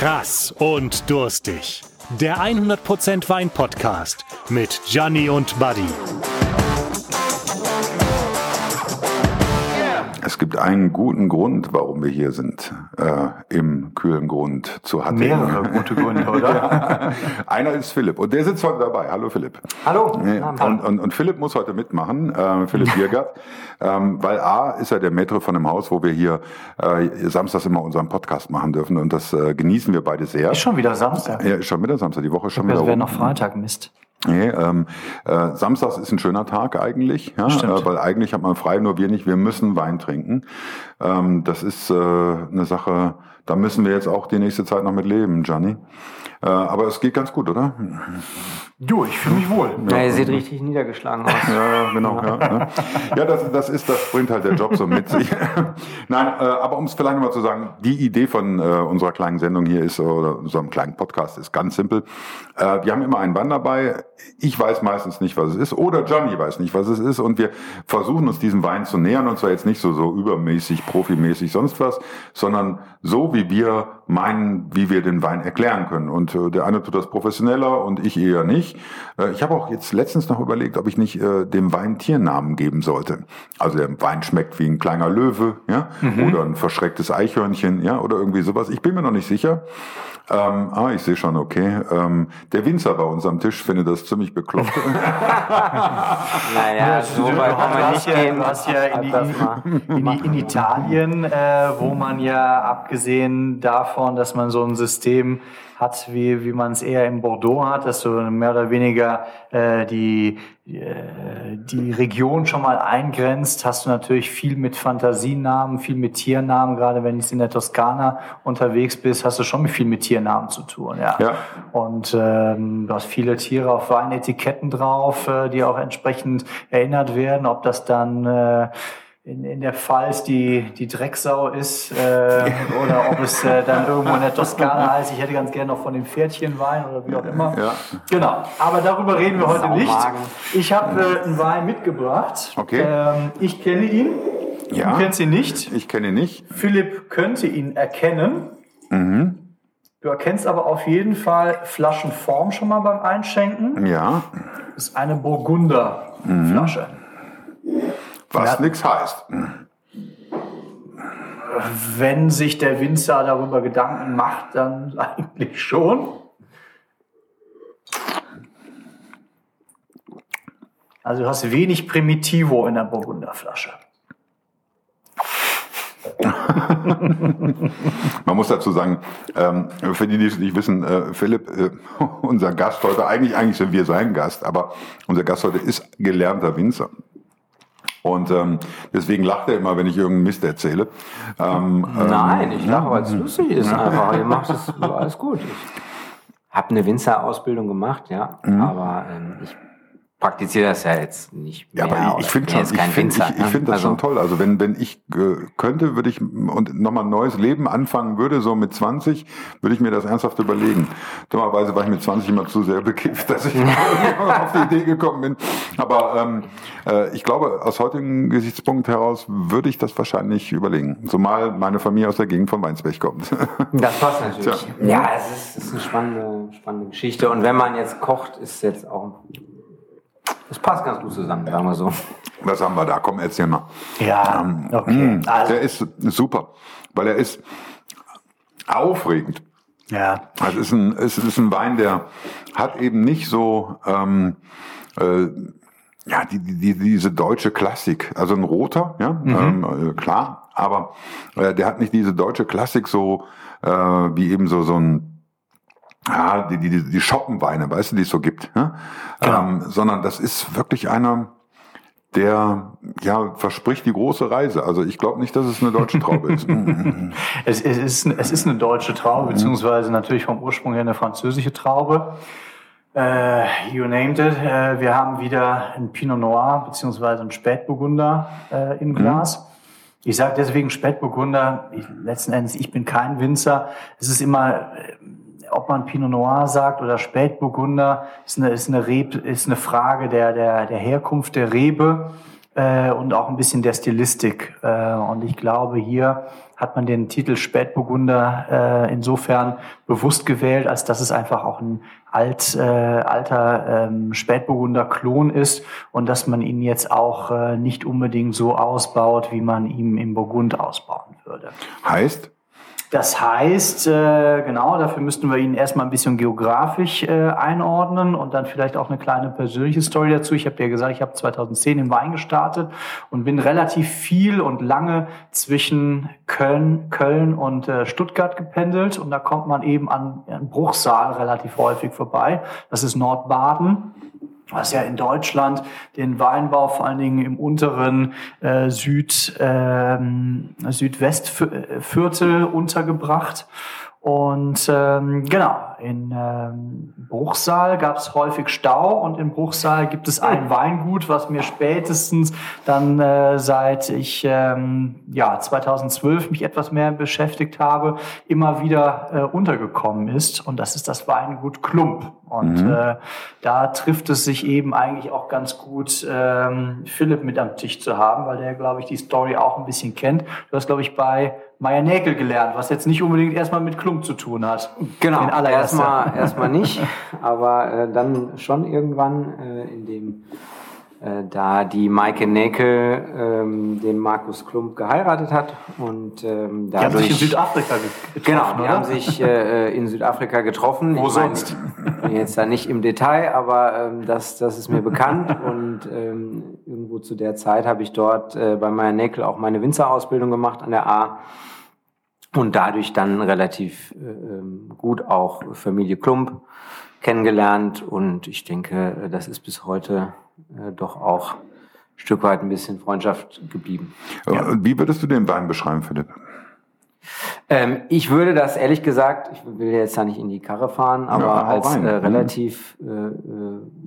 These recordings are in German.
Krass und durstig. Der 100% Wein Podcast mit Gianni und Buddy. Gibt einen guten Grund, warum wir hier sind, äh, im kühlen Grund zu Hattingen. Mehrere gute Gründe, oder? Einer ist Philipp und der sitzt heute dabei. Hallo Philipp. Hallo. Und, und, und Philipp muss heute mitmachen, äh, Philipp Biergart, ähm, weil A ist er der Maitre von dem Haus, wo wir hier äh, samstags immer unseren Podcast machen dürfen und das äh, genießen wir beide sehr. Ist schon wieder Samstag. Ja, ist schon wieder Samstag, die Woche ist schon wieder Das wäre noch Freitag, Mist. Nee, ähm, äh, Samstags ist ein schöner Tag eigentlich, ja, äh, weil eigentlich hat man frei, nur wir nicht. Wir müssen Wein trinken. Ähm, das ist äh, eine Sache, da müssen wir jetzt auch die nächste Zeit noch mit leben, Gianni. Äh, aber es geht ganz gut, oder? Du, ich fühle mich wohl. Ja, ihr seht richtig niedergeschlagen aus. Ja, genau. Ja, ne? ja das, das ist, das bringt halt der Job so mit sich. Nein, äh, aber um es vielleicht nochmal zu sagen, die Idee von äh, unserer kleinen Sendung hier ist, oder unserem kleinen Podcast ist ganz simpel. Äh, wir haben immer einen Wein dabei. Ich weiß meistens nicht, was es ist, oder Johnny weiß nicht, was es ist, und wir versuchen uns diesem Wein zu nähern, und zwar jetzt nicht so, so übermäßig, profimäßig, sonst was, sondern so, wie wir meinen, wie wir den Wein erklären können. Und äh, der eine tut das professioneller und ich eher nicht. Äh, ich habe auch jetzt letztens noch überlegt, ob ich nicht äh, dem Wein Tiernamen geben sollte. Also der Wein schmeckt wie ein kleiner Löwe, ja, oder ein verschrecktes Eichhörnchen, ja, oder irgendwie sowas. Ich bin mir noch nicht sicher. Ähm, ah, ich sehe schon, okay. Ähm, der Winzer bei uns am Tisch findet das ziemlich bekloppt. Naja, so weit kann man nicht ja, gehen. hast ja in, in, die, in Italien, äh, wo man ja abgesehen davon, dass man so ein System hat, wie, wie man es eher in Bordeaux hat, dass du mehr oder weniger äh, die, äh, die Region schon mal eingrenzt, hast du natürlich viel mit Fantasienamen, viel mit Tiernamen. Gerade wenn du in der Toskana unterwegs bist, hast du schon viel mit Tiernamen zu tun. Ja. Ja. Und ähm, du hast viele Tiere auf Weinetiketten drauf, äh, die auch entsprechend erinnert werden, ob das dann äh, in, in der Pfalz die, die Drecksau ist äh, oder ob es äh, dann irgendwo in der Toskana heißt, ich hätte ganz gerne noch von dem Pferdchenwein oder wie auch immer. Ja. Genau, aber darüber reden wir heute nicht. Ich habe äh, einen Wein mitgebracht. Okay. Ähm, ich kenne ihn. Ja. Du kennst ihn nicht. Ich kenne ihn nicht. Philipp könnte ihn erkennen. Mhm. Du erkennst aber auf jeden Fall Flaschenform schon mal beim Einschenken. Ja, Das ist eine Burgunderflasche. Was Ja. nix heißt. Wenn sich der Winzer darüber Gedanken macht, dann eigentlich schon. Also du hast wenig Primitivo in der Burgunderflasche. Man muss dazu sagen, ähm, für die, die es nicht wissen, äh, Philipp, äh, unser Gast heute, eigentlich, eigentlich sind wir sein Gast, aber unser Gast heute ist gelernter Winzer. Und ähm, deswegen lacht er immer, wenn ich irgendeinen Mist erzähle. Ähm, Nein, ich lache, weil es lustig ist einfach. Ihr macht es alles gut. Ich habe eine Winzerausbildung gemacht, ja, aber ähm, ich praktiziere das ja jetzt nicht Ja, mehr. aber ich, ich finde schon, ich finde ich, ich ne? find das Also, schon toll. Also wenn, wenn ich äh, könnte, würde ich und nochmal ein neues Leben anfangen würde, so mit 20, würde ich mir das ernsthaft überlegen. Dummerweise war ich mit 20 immer zu sehr bekifft, dass ich auf die Idee gekommen bin. Aber ähm, äh, ich glaube, aus heutigem Gesichtspunkt heraus würde ich das wahrscheinlich überlegen. Zumal meine Familie aus der Gegend von Weinsberg kommt. Das passt natürlich. Tja. Ja, es ist, es ist eine spannende, spannende Geschichte. Und wenn man jetzt kocht, ist jetzt auch. Es passt ganz gut zusammen, sagen wir so. Was haben wir da? Komm, erzähl mal. Ja, okay. Mm, Also, Der ist super, weil er ist aufregend. ja. Also es ist ein, es ist ein Wein, der hat eben nicht so ähm, äh, ja die, die, die, diese deutsche Klassik. Also ein roter, ja ähm, äh, klar, aber äh, der hat nicht diese deutsche Klassik so äh, wie eben so so ein ja, die, die, die Schoppenweine, weißt du, die es so gibt, ja? ähm, sondern das ist wirklich einer, der ja verspricht die große Reise. Also ich glaube nicht, dass es eine deutsche Traube ist. Mhm. Es, es, ist, es ist eine deutsche Traube, beziehungsweise natürlich vom Ursprung her eine französische Traube. Äh, you named it. Äh, wir haben wieder ein Pinot Noir, beziehungsweise ein Spätburgunder äh, im Glas. Ich sage deswegen Spätburgunder. Ich, letzten Endes, ich bin kein Winzer. Es ist immer, äh, ob man Pinot Noir sagt oder Spätburgunder, ist eine, ist eine, Reb, ist eine Frage der, der, der Herkunft der Rebe. äh, und auch ein bisschen der Stilistik. Äh, und ich glaube, hier hat man den Titel Spätburgunder äh, insofern bewusst gewählt, als dass es einfach auch ein alt, äh, alter ähm, Spätburgunder Klon ist und dass man ihn jetzt auch äh, nicht unbedingt so ausbaut, wie man ihn im Burgund ausbauen würde. Heißt? Das heißt, äh, genau, dafür müssten wir ihn erstmal ein bisschen geografisch äh, einordnen und dann vielleicht auch eine kleine persönliche Story dazu. Ich habe ja gesagt, ich habe 2010 im Wein gestartet und bin relativ viel und lange zwischen Köln, Köln und äh, Stuttgart gependelt und da kommt man eben an, an Bruchsal relativ häufig vorbei. Das ist Nordbaden was ja in Deutschland den Weinbau vor allen Dingen im unteren äh, Süd, ähm, Südwestviertel untergebracht. Und ähm, genau, in ähm, Bruchsal gab es häufig Stau und in Bruchsal gibt es ein Weingut, was mir spätestens dann äh, seit ich ähm, ja 2012 mich etwas mehr beschäftigt habe, immer wieder äh, untergekommen ist. Und das ist das Weingut Klump. Und mhm. äh, da trifft es sich eben eigentlich auch ganz gut, ähm, Philipp mit am Tisch zu haben, weil der, glaube ich, die Story auch ein bisschen kennt. Du hast, glaube ich, bei Meier Näkel gelernt, was jetzt nicht unbedingt erstmal mit Klump zu tun hat. Genau, erstmal erstmal nicht, aber äh, dann schon irgendwann äh, in dem äh, da die Maike Näkel ähm, den Markus Klump geheiratet hat und ähm, dadurch, die haben sich in Südafrika getroffen. Genau, die oder? haben sich äh, in Südafrika getroffen. Wo ich sonst? Mein, jetzt da nicht im Detail, aber ähm, das, das ist mir bekannt und ähm, irgendwo zu der Zeit habe ich dort äh, bei Meier Näkel auch meine Winzerausbildung gemacht an der A und dadurch dann relativ äh, ähm, gut auch Familie Klump kennengelernt und ich denke, das ist bis heute äh, doch auch ein Stück weit ein bisschen Freundschaft geblieben. Ja. Wie würdest du den Wein beschreiben, Philipp? Ähm, ich würde das ehrlich gesagt, ich will jetzt da nicht in die Karre fahren, aber ja, als äh, relativ äh, äh,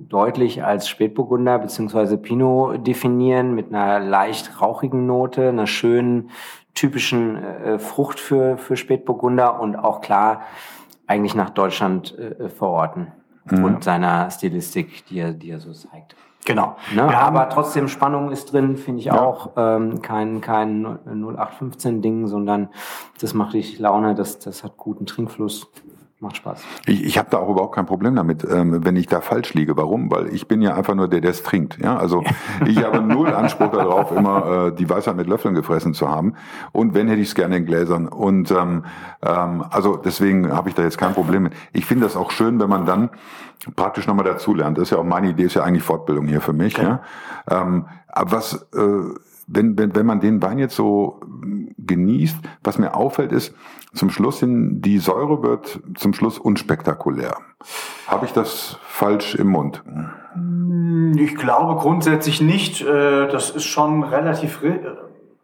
deutlich als Spätburgunder beziehungsweise Pinot definieren mit einer leicht rauchigen Note, einer schönen typischen äh, Frucht für, für Spätburgunder und auch klar eigentlich nach Deutschland äh, verorten mhm. und seiner Stilistik, die er, die er so zeigt. Genau. Ne? aber trotzdem Spannung ist drin, finde ich ja. auch. Ähm, kein kein 0815-Ding, sondern das macht richtig Laune, das, das hat guten Trinkfluss. Macht Spaß. Ich, ich habe da auch überhaupt kein Problem damit, ähm, wenn ich da falsch liege. Warum? Weil ich bin ja einfach nur der, der es trinkt. Ja, also ich habe null Anspruch darauf, immer äh, die Weisheit mit Löffeln gefressen zu haben. Und wenn hätte ich es gerne in Gläsern. Und ähm, ähm, also deswegen habe ich da jetzt kein Problem mit. Ich finde das auch schön, wenn man dann praktisch nochmal dazulernt. Das ist ja auch meine Idee, ist ja eigentlich Fortbildung hier für mich. Okay. Ja. Ähm, aber was äh, wenn, wenn, wenn man den Wein jetzt so genießt, was mir auffällt, ist, zum Schluss hin, die Säure wird zum Schluss unspektakulär. Habe ich das falsch im Mund? Ich glaube grundsätzlich nicht. Äh, das ist schon relativ,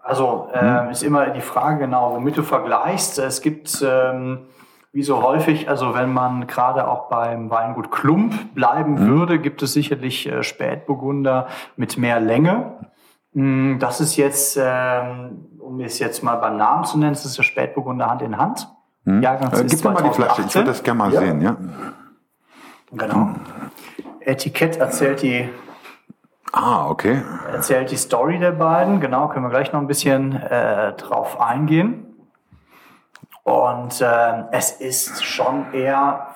also äh, hm. ist immer die Frage genau, womit du vergleichst. Es gibt, ähm, wie so häufig, also wenn man gerade auch beim Weingut Klump bleiben hm. würde, gibt es sicherlich äh, Spätburgunder mit mehr Länge. Hm, das ist jetzt, ähm, um es jetzt mal beim Namen zu nennen, das ist der Spätburgunder Hand in Hand. Hm. Jahrgangs äh, Gib mir mal die Flasche, ich würde das gerne mal ja. sehen. Ja. Genau. Etikett erzählt die Ah, okay. Erzählt die Story der beiden. Genau, können wir gleich noch ein bisschen äh, drauf eingehen. Und äh, es ist schon eher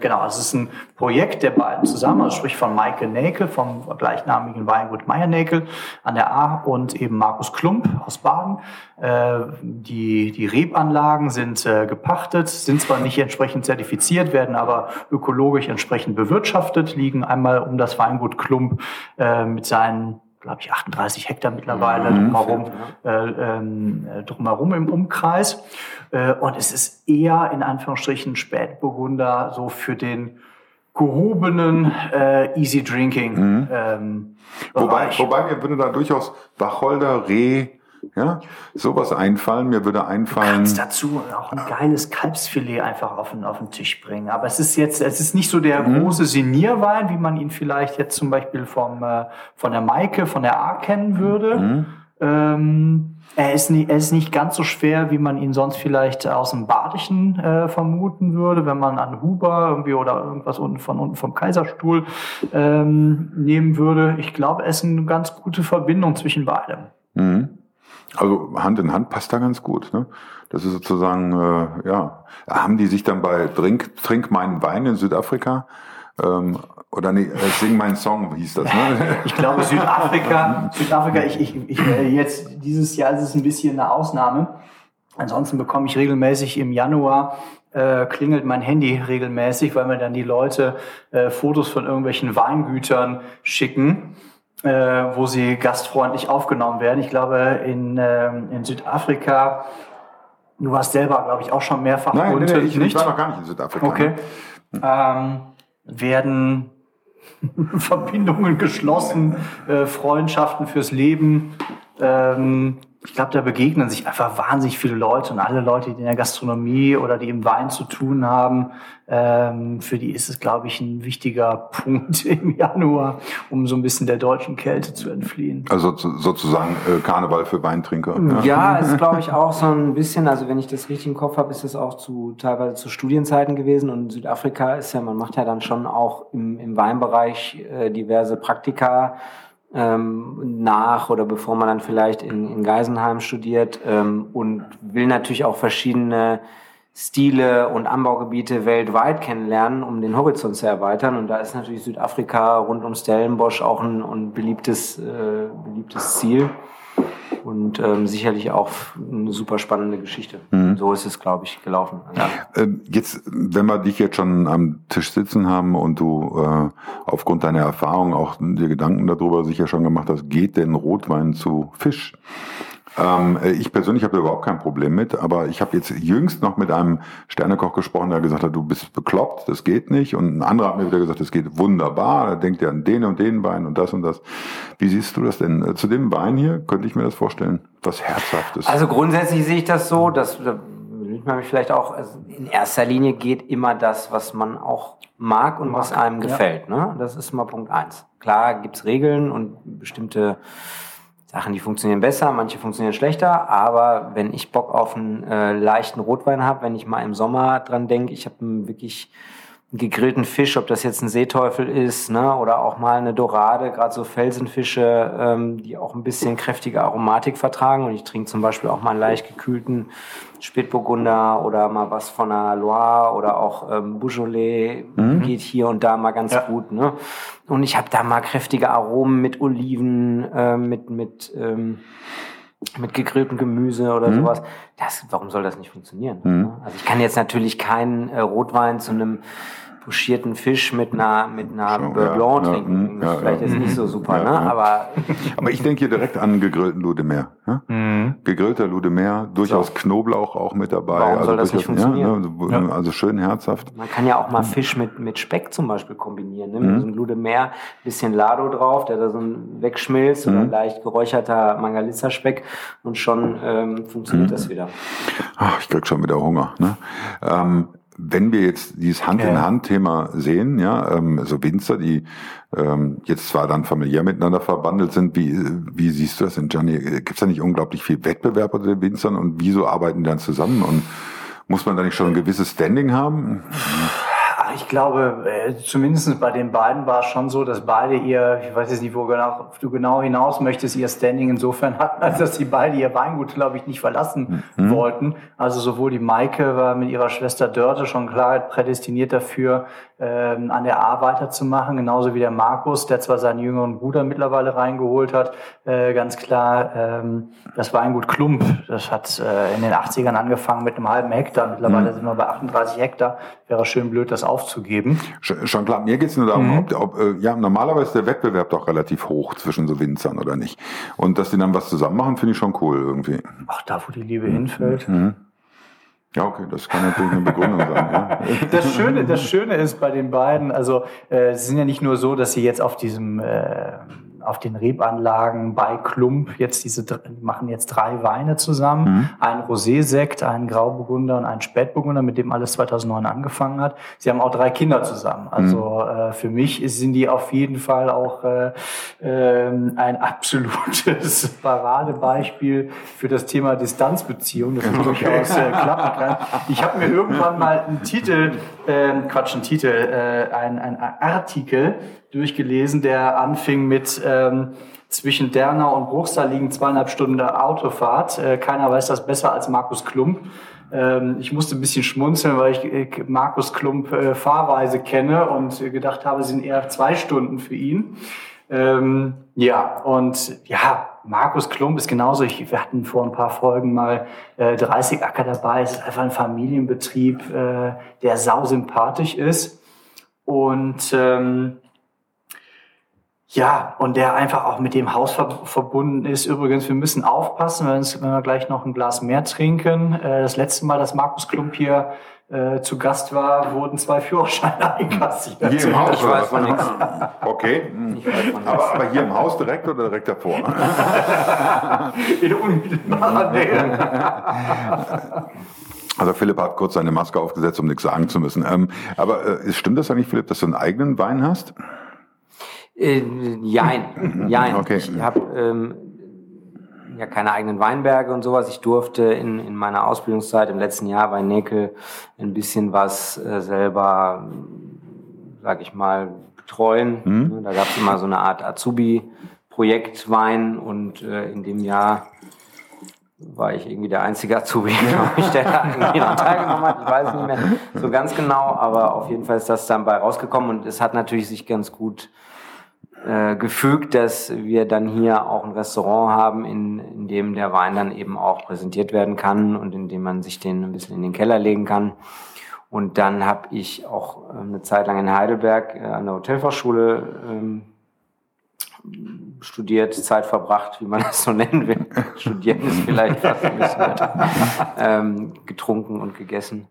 genau, es ist ein Projekt der beiden zusammen, also sprich von Michael Näkel vom gleichnamigen Weingut Meier Näkel an der A und eben Markus Klump aus Baden. Äh, die, die Rebanlagen sind äh, gepachtet, sind zwar nicht entsprechend zertifiziert, werden aber ökologisch entsprechend bewirtschaftet, liegen einmal um das Weingut Klump äh, mit seinen glaube ich, 38 Hektar mittlerweile mhm. drumherum, äh, ähm, äh, drumherum im Umkreis. Äh, und es ist eher in Anführungsstrichen Spätburgunder so für den gehobenen äh, Easy Drinking. Mhm. Ähm, wobei, wobei mir würde da durchaus Wacholder, Reh, ja, sowas einfallen. Mir würde einfallen. Du kannst dazu auch ein geiles Kalbsfilet einfach auf den, auf den Tisch bringen. Aber es ist jetzt, es ist nicht so der mhm. große Senierwein, wie man ihn vielleicht jetzt zum Beispiel vom, äh, von der Maike, von der A kennen würde. Mhm. Ähm, er, ist nicht, er ist nicht ganz so schwer, wie man ihn sonst vielleicht aus dem Badischen äh, vermuten würde, wenn man an Huber irgendwie oder irgendwas unten von unten vom Kaiserstuhl ähm, nehmen würde. Ich glaube, er ist eine ganz gute Verbindung zwischen beidem. Mhm. Also Hand in Hand passt da ganz gut. Ne? Das ist sozusagen, äh, ja, haben die sich dann bei Trink, Trink meinen Wein in Südafrika ähm, oder nee, äh, Sing meinen Song hieß das, ne? Ich glaube Südafrika, Südafrika, ich, ich, ich äh, jetzt dieses Jahr ist es ein bisschen eine Ausnahme. Ansonsten bekomme ich regelmäßig im Januar äh, klingelt mein Handy regelmäßig, weil mir dann die Leute äh, Fotos von irgendwelchen Weingütern schicken, äh, wo sie gastfreundlich aufgenommen werden. Ich glaube, in, äh, in Südafrika, du warst selber, glaube ich, auch schon mehrfach Nein, nee, nee, ich, nicht? ich war noch gar nicht in Südafrika. Okay. Ne? Ähm, werden Verbindungen geschlossen, äh, Freundschaften fürs Leben. Ähm, ich glaube, da begegnen sich einfach wahnsinnig viele Leute und alle Leute, die in der Gastronomie oder die im Wein zu tun haben, ähm, für die ist es, glaube ich, ein wichtiger Punkt im Januar, um so ein bisschen der deutschen Kälte zu entfliehen. Also sozusagen äh, Karneval für Weintrinker. Ja, ja ist, glaube ich, auch so ein bisschen, also wenn ich das richtig im Kopf habe, ist es auch zu teilweise zu Studienzeiten gewesen und Südafrika ist ja, man macht ja dann schon auch im, im Weinbereich äh, diverse Praktika ähm, nach oder bevor man dann vielleicht in, in Geisenheim studiert ähm, und will natürlich auch verschiedene Stile und Anbaugebiete weltweit kennenlernen, um den Horizont zu erweitern. Und da ist natürlich Südafrika rund um Stellenbosch auch ein, ein beliebtes, äh, beliebtes Ziel und ähm, sicherlich auch eine super spannende Geschichte. Mhm. So ist es, glaube ich, gelaufen. Ja. Ähm, jetzt, wenn wir dich jetzt schon am Tisch sitzen haben und du äh, aufgrund deiner Erfahrung auch dir Gedanken darüber sicher schon gemacht hast, geht denn Rotwein zu Fisch? Ähm, äh, ich persönlich habe da überhaupt kein Problem mit, aber ich habe jetzt jüngst noch mit einem Sternekoch gesprochen, der gesagt hat, du bist bekloppt, das geht nicht. Und ein anderer hat mir wieder gesagt, das geht wunderbar. Da denkt er an den und den Wein und das und das. Wie siehst du das denn? Äh, zu dem Wein hier könnte ich mir das vorstellen, was Herzhaftes. Also grundsätzlich sehe ich das so, dass da will man mich vielleicht auch, also in erster Linie geht immer das, was man auch mag und mag, was einem gefällt. Ja. Ne? Das ist mal Punkt eins. Klar gibt's Regeln und bestimmte Sachen, die funktionieren besser, manche funktionieren schlechter, aber wenn ich Bock auf einen äh, leichten Rotwein habe, wenn ich mal im Sommer dran denke, ich habe wirklich gegrillten Fisch, ob das jetzt ein Seeteufel ist, ne, oder auch mal eine Dorade, gerade so Felsenfische, ähm, die auch ein bisschen kräftige Aromatik vertragen. Und ich trinke zum Beispiel auch mal einen leicht gekühlten Spätburgunder oder mal was von der Loire oder auch ähm, Beaujolais mhm. geht hier und da mal ganz ja. gut. Ne? Und ich habe da mal kräftige Aromen mit Oliven, äh, mit mit ähm, mit gegrilltem Gemüse oder mhm. sowas. Das, warum soll das nicht funktionieren? Mhm. Also ich kann jetzt natürlich keinen äh, Rotwein zu einem pochierten Fisch mit einer, mit einer Schon, Beurre Blanc ja, trinken. Ja, Vielleicht ja, ist nicht so super, ne? Aber, aber ich denke hier direkt an gegrillten Loup de Mer. Ja? Mhm. Gegrillter Loup de Mer, durchaus so. Knoblauch auch mit dabei. Warum also soll das nicht funktionieren? Ja, also, also, schön herzhaft. Man kann ja auch mal Fisch mit, mit Speck zum Beispiel kombinieren. Ne? Mit mhm. so einem Loup de Mer, bisschen Lado drauf, der da so ein wegschmilzt mhm. oder leicht geräucherter Mangalitza-Speck und schon ähm, funktioniert mhm. das wieder. Ach, ich krieg schon wieder Hunger. Ne? Ähm, wenn wir jetzt dieses Hand-in-Hand-Thema sehen, ja, ähm, so Winzer, die ähm, jetzt zwar dann familiär miteinander verbandelt sind, wie, wie siehst du das denn, Gianni? Gibt es da nicht unglaublich viel Wettbewerb unter den Winzern und wieso arbeiten die dann zusammen und muss man da nicht schon ein gewisses Standing haben? Ich glaube, äh, zumindest bei den beiden war es schon so, dass beide ihr, ich weiß jetzt nicht, wo genau, du genau hinaus möchtest, ihr Standing insofern hatten, als dass sie beide ihr Weingut, glaube ich, nicht verlassen mhm. wollten. Also sowohl die Maike war mit ihrer Schwester Dörte schon klar prädestiniert dafür, ähm, an der A weiterzumachen, genauso wie der Markus, der zwar seinen jüngeren Bruder mittlerweile reingeholt hat, äh, ganz klar, ähm, das Weingut Klump, das hat äh, in den 80ern angefangen mit einem halben Hektar, mittlerweile mhm. sind wir bei 38 Hektar, wäre schön blöd, das aufzugeben. Schon, schon klar, mir geht es nur darum, mhm. ob, ob äh, ja, normalerweise ist der Wettbewerb doch relativ hoch zwischen so Winzern oder nicht. Und dass die dann was zusammen machen, finde ich schon cool irgendwie. Ach, da wo die Liebe mhm. hinfällt. Ja, okay, das kann natürlich eine Begründung sein. Ja. Das Schöne, das Schöne ist bei den beiden, also äh, sie sind ja nicht nur so, dass sie jetzt auf diesem äh, auf den Rebanlagen bei Klump jetzt diese, machen jetzt drei Weine zusammen. Mhm. Ein Rosé-Sekt, einen Grauburgunder und einen Spätburgunder, mit dem alles 2009 angefangen hat. Sie haben auch drei Kinder zusammen. Also mhm. äh, für mich sind die auf jeden Fall auch äh, äh, ein absolutes Paradebeispiel für das Thema Distanzbeziehung, das durchaus äh, klappen kann. Ich habe mir irgendwann mal einen Titel, äh, Quatsch, einen Titel, äh, ein, ein Artikel durchgelesen, der anfing mit ähm, zwischen Dernau und Bruchsal liegen zweieinhalb Stunden Autofahrt. Äh, keiner weiß das besser als Markus Klump. Ähm, ich musste ein bisschen schmunzeln, weil ich äh, Markus Klump äh, Fahrweise kenne und gedacht habe, es sind eher zwei Stunden für ihn. Ähm, ja, und ja, Markus Klump ist genauso. Ich, wir hatten vor ein paar Folgen mal äh, 30 Acker dabei. Es ist einfach ein Familienbetrieb, äh, der sausympathisch ist. Und ähm, ja, und der einfach auch mit dem Haus ver verbunden ist. Übrigens, wir müssen aufpassen, wenn, wenn wir gleich noch ein Glas mehr trinken. Äh, das letzte Mal, dass Markus Klump hier äh, zu Gast war, wurden zwei Führerscheine einkassiert. Hier im Haus? Ich weiß von nichts. Okay. Aber, aber hier im Haus direkt oder direkt davor? In unmittelbarer Nähe. Also Philipp hat kurz seine Maske aufgesetzt, um nichts sagen zu müssen. Ähm, aber äh, stimmt das eigentlich, Philipp, dass du einen eigenen Wein hast? Äh, jein, jein. Okay. Ich habe ähm, ja keine eigenen Weinberge und sowas. Ich durfte in, in meiner Ausbildungszeit im letzten Jahr bei Nekel ein bisschen was äh, selber, sag ich mal, betreuen. Mhm. Da gab es immer so eine Art Azubi-Projekt Wein und äh, in dem Jahr war ich irgendwie der einzige Azubi, glaube ich, der da irgendwie noch teilgenommen hat. Ich weiß nicht mehr so ganz genau, aber auf jeden Fall ist das dann bei rausgekommen und es hat natürlich sich ganz gut äh, gefügt, dass wir dann hier auch ein Restaurant haben, in, in dem der Wein dann eben auch präsentiert werden kann und in dem man sich den ein bisschen in den Keller legen kann. Und dann habe ich auch äh, eine Zeit lang in Heidelberg äh, an der Hotelfachschule ähm, studiert, Zeit verbracht, wie man das so nennen will. Studieren ist vielleicht fast ein bisschen ähm, getrunken und gegessen.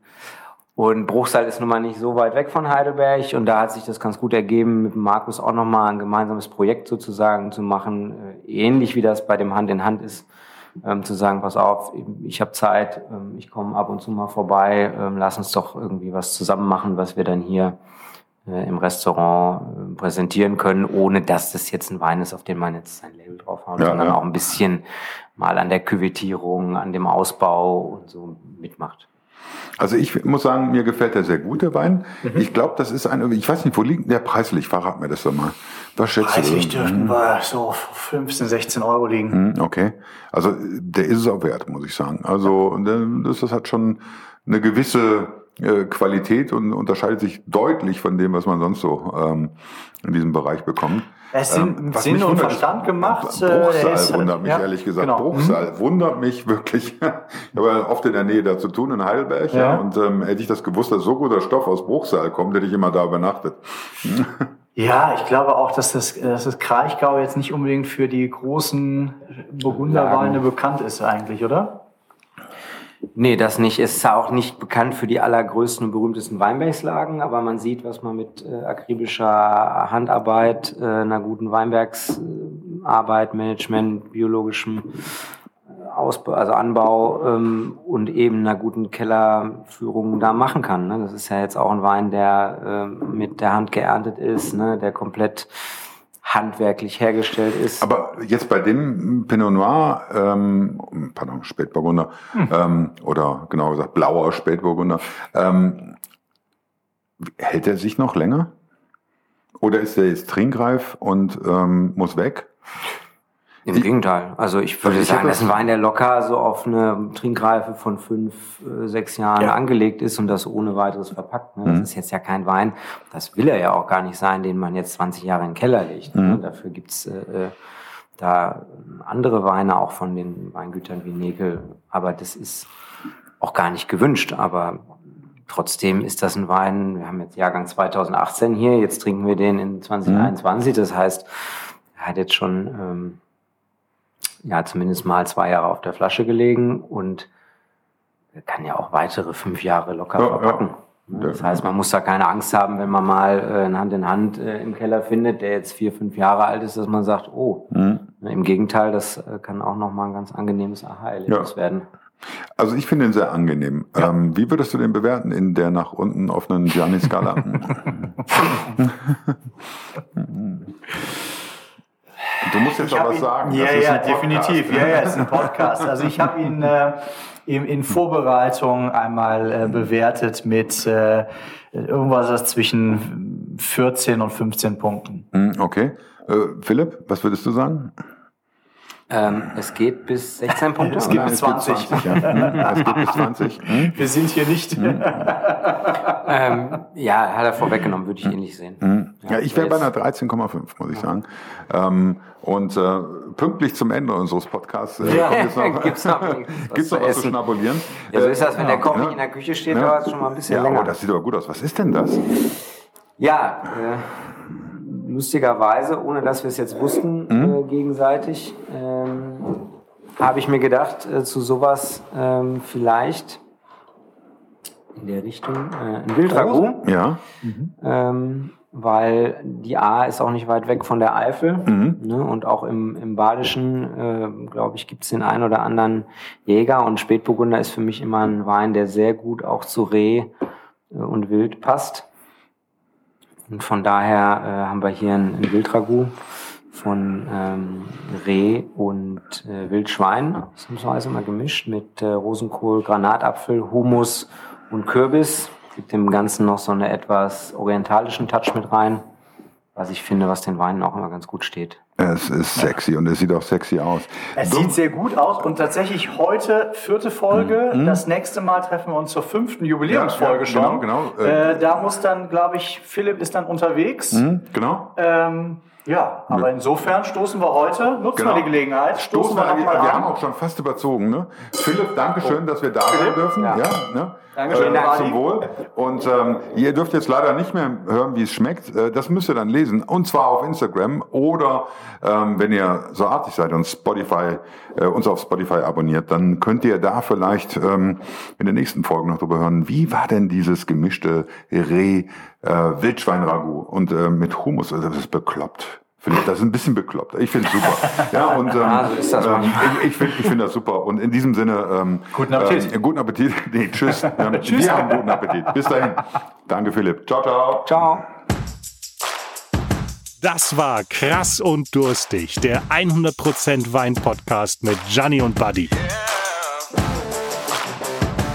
Und Bruchsal ist nun mal nicht so weit weg von Heidelberg und da hat sich das ganz gut ergeben, mit Markus auch nochmal ein gemeinsames Projekt sozusagen zu machen, äh, ähnlich wie das bei dem Hand in Hand ist, ähm, zu sagen, pass auf, ich habe Zeit, ähm, ich komme ab und zu mal vorbei, ähm, lass uns doch irgendwie was zusammen machen, was wir dann hier äh, im Restaurant äh, präsentieren können, ohne dass das jetzt ein Wein ist, auf den man jetzt sein Label draufhaut, ja, sondern ja. auch ein bisschen mal an der Küvettierung, an dem Ausbau und so mitmacht. Also ich muss sagen, mir gefällt der sehr gut, der Wein. Mhm. Ich glaube, das ist ein, ich weiß nicht, wo liegt der preislich? Verrat mir das doch mal. Was schätzt preislich du? dürften mhm. wir so 15, 16 Euro liegen. Mhm, okay. Also der ist es auch wert, muss ich sagen. Also das, das hat schon eine gewisse äh, Qualität und unterscheidet sich deutlich von dem, was man sonst so ähm, in diesem Bereich bekommt. Es sind ähm, Sinn und Verstand gemacht. Bruchsal ist, wundert mich ja, ehrlich gesagt. Genau. Bruchsal mhm. wundert mich wirklich. ich habe oft in der Nähe da zu tun in Heidelberg. Ja. ja und ähm, hätte ich das gewusst, dass so guter Stoff aus Bruchsal kommt, hätte ich immer da übernachtet. Ja, ich glaube auch, dass das, dass das Kraichgau jetzt nicht unbedingt für die großen Burgunderweine bekannt ist eigentlich, oder? Nee, das nicht. Es ist auch nicht bekannt für die allergrößten und berühmtesten Weinbergslagen, aber man sieht, was man mit äh, akribischer Handarbeit, äh, einer guten Weinbergsarbeit, Management, biologischem äh, Ausbau, also Anbau ähm, und eben einer guten Kellerführung da machen kann. Ne? Das ist ja jetzt auch ein Wein, der äh, mit der Hand geerntet ist, ne? der komplett handwerklich hergestellt ist. Aber jetzt bei dem Pinot Noir, ähm, pardon, Spätburgunder, hm. ähm, oder genau gesagt blauer Spätburgunder, ähm, hält er sich noch länger? Oder ist er jetzt trinkreif und ähm, muss weg? Im ich, Gegenteil. Also ich würde sagen, das ist ein Wein, der locker so auf eine Trinkreife von fünf, äh, sechs Jahren ja. angelegt ist und das ohne weiteres verpackt. Ne? Das mhm. ist jetzt ja kein Wein, das will er ja auch gar nicht sein, den man jetzt 20 Jahre in den Keller legt. Ne? Mhm. Dafür gibt's äh, äh, da andere Weine auch von den Weingütern wie Nekel. Aber das ist auch gar nicht gewünscht. Aber trotzdem ist das ein Wein, wir haben jetzt Jahrgang 2018 hier, jetzt trinken wir den in 2021. Mhm. Das heißt, er hat jetzt schon... Ähm, ja zumindest mal zwei Jahre auf der Flasche gelegen und kann ja auch weitere fünf Jahre locker ja, verpacken. Das heißt, man muss da keine Angst haben, wenn man mal äh, Hand in Hand äh, im Keller findet, der jetzt vier, fünf Jahre alt ist, dass man sagt, oh, mhm. im Gegenteil, das äh, kann auch nochmal ein ganz angenehmes Aha-Erlebnis ja. werden. Also ich finde ihn sehr angenehm. Ja. Ähm, wie würdest du den bewerten in der nach unten offenen Gianni-Skala? Du musst jetzt was sagen. Ja, ja, definitiv. Ja, ja, es ist ein Podcast. Also ich habe ihn äh, in, in Vorbereitung einmal äh, bewertet mit äh, irgendwas zwischen 14 und 15 Punkten. Hm, okay. Äh, Philipp, was würdest du sagen? Ähm, es geht bis 16 Punkte. Es geht bis 20. Es geht 20, ja. es geht bis 20. Hm? Wir sind hier nicht. Hm? ähm, ja, hat er vorweggenommen, würde ich ähnlich sehen. Hm. Ja, ja, ich wäre bei einer 13,5, muss ich sagen. Ähm, und äh, pünktlich zum Ende unseres Podcasts äh, ja. kommt noch, gibt's noch, gibt's noch was zu schnabulieren. Ja, so ist das, wenn der Koch nicht in der Küche steht, ja. dauert es schon mal ein bisschen ja, länger. Oh, das sieht aber gut aus. Was ist denn das? Ja, äh, lustigerweise, ohne dass wir es jetzt wussten mhm. äh, gegenseitig, ähm, habe ich mir gedacht, äh, zu sowas ähm, vielleicht in der Richtung äh, ein Wildragout. Ja. Mhm. Ähm, weil die A ist auch nicht weit weg von der Eifel. Mhm. Ne? Und auch im, im Badischen, äh, glaube ich, gibt es den einen oder anderen Jäger. Und Spätburgunder ist für mich immer ein Wein, der sehr gut auch zu Reh äh, und Wild passt. Und von daher äh, haben wir hier ein, ein Wildragout von ähm, Reh und äh, Wildschwein, ausnahmsweise mal gemischt mit äh, Rosenkohl, Granatapfel, Humus und Kürbis. Gibt dem Ganzen noch so eine etwas orientalischen Touch mit rein, was ich finde, was den Weinen auch immer ganz gut steht. Es ist sexy und es sieht auch sexy aus. Es Dumm. sieht sehr gut aus und tatsächlich heute vierte Folge. Mhm. Das nächste Mal treffen wir uns zur fünften Jubiläumsfolge ja, ja, schon. Genau, genau. Äh, da muss dann, glaube ich, Philipp ist dann unterwegs. Mhm, genau. Ähm, ja, aber insofern stoßen wir heute, nutzen genau. wir die Gelegenheit. Stoßen, stoßen wir, wir, wir haben auch schon fast überzogen. Ne? Philipp, danke schön, dass wir da sein dürfen. Ja. ja ne? Dankeschön, äh, zum Wohl. Und ähm, ihr dürft jetzt leider nicht mehr hören, wie es schmeckt. Äh, das müsst ihr dann lesen. Und zwar auf Instagram oder ähm, wenn ihr so artig seid und Spotify, äh, uns auf Spotify abonniert, dann könnt ihr da vielleicht ähm, in den nächsten Folgen noch drüber hören, wie war denn dieses gemischte Reh äh, Wildschwein-Ragout und äh, mit Hummus. Also das ist bekloppt. Finde ich, das ist ein bisschen bekloppt. Ich finde es super. Ja, und ähm, ah, so ähm, ich, ich finde ich find das super. Und in diesem Sinne, ähm, guten Appetit. Äh, guten Appetit. Nee, tschüss. Ähm, tschüss. Wir haben guten Appetit. Bis dahin. Danke, Philipp. Ciao, ciao. Ciao. Das war Krass und Durstig, der 100% Wein-Podcast mit Gianni und Buddy.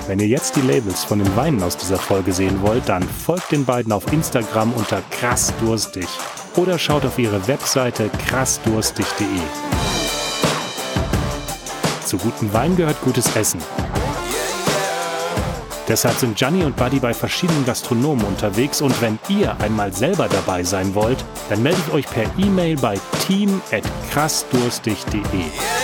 Wenn ihr jetzt die Labels von den Weinen aus dieser Folge sehen wollt, dann folgt den beiden auf Instagram unter krassdurstig oder schaut auf ihre Webseite krassdurstig.de. Zu guten Wein gehört gutes Essen. Deshalb sind Gianni und Buddy bei verschiedenen Gastronomen unterwegs und wenn ihr einmal selber dabei sein wollt, dann meldet euch per E-Mail bei team@krassdurstig.de.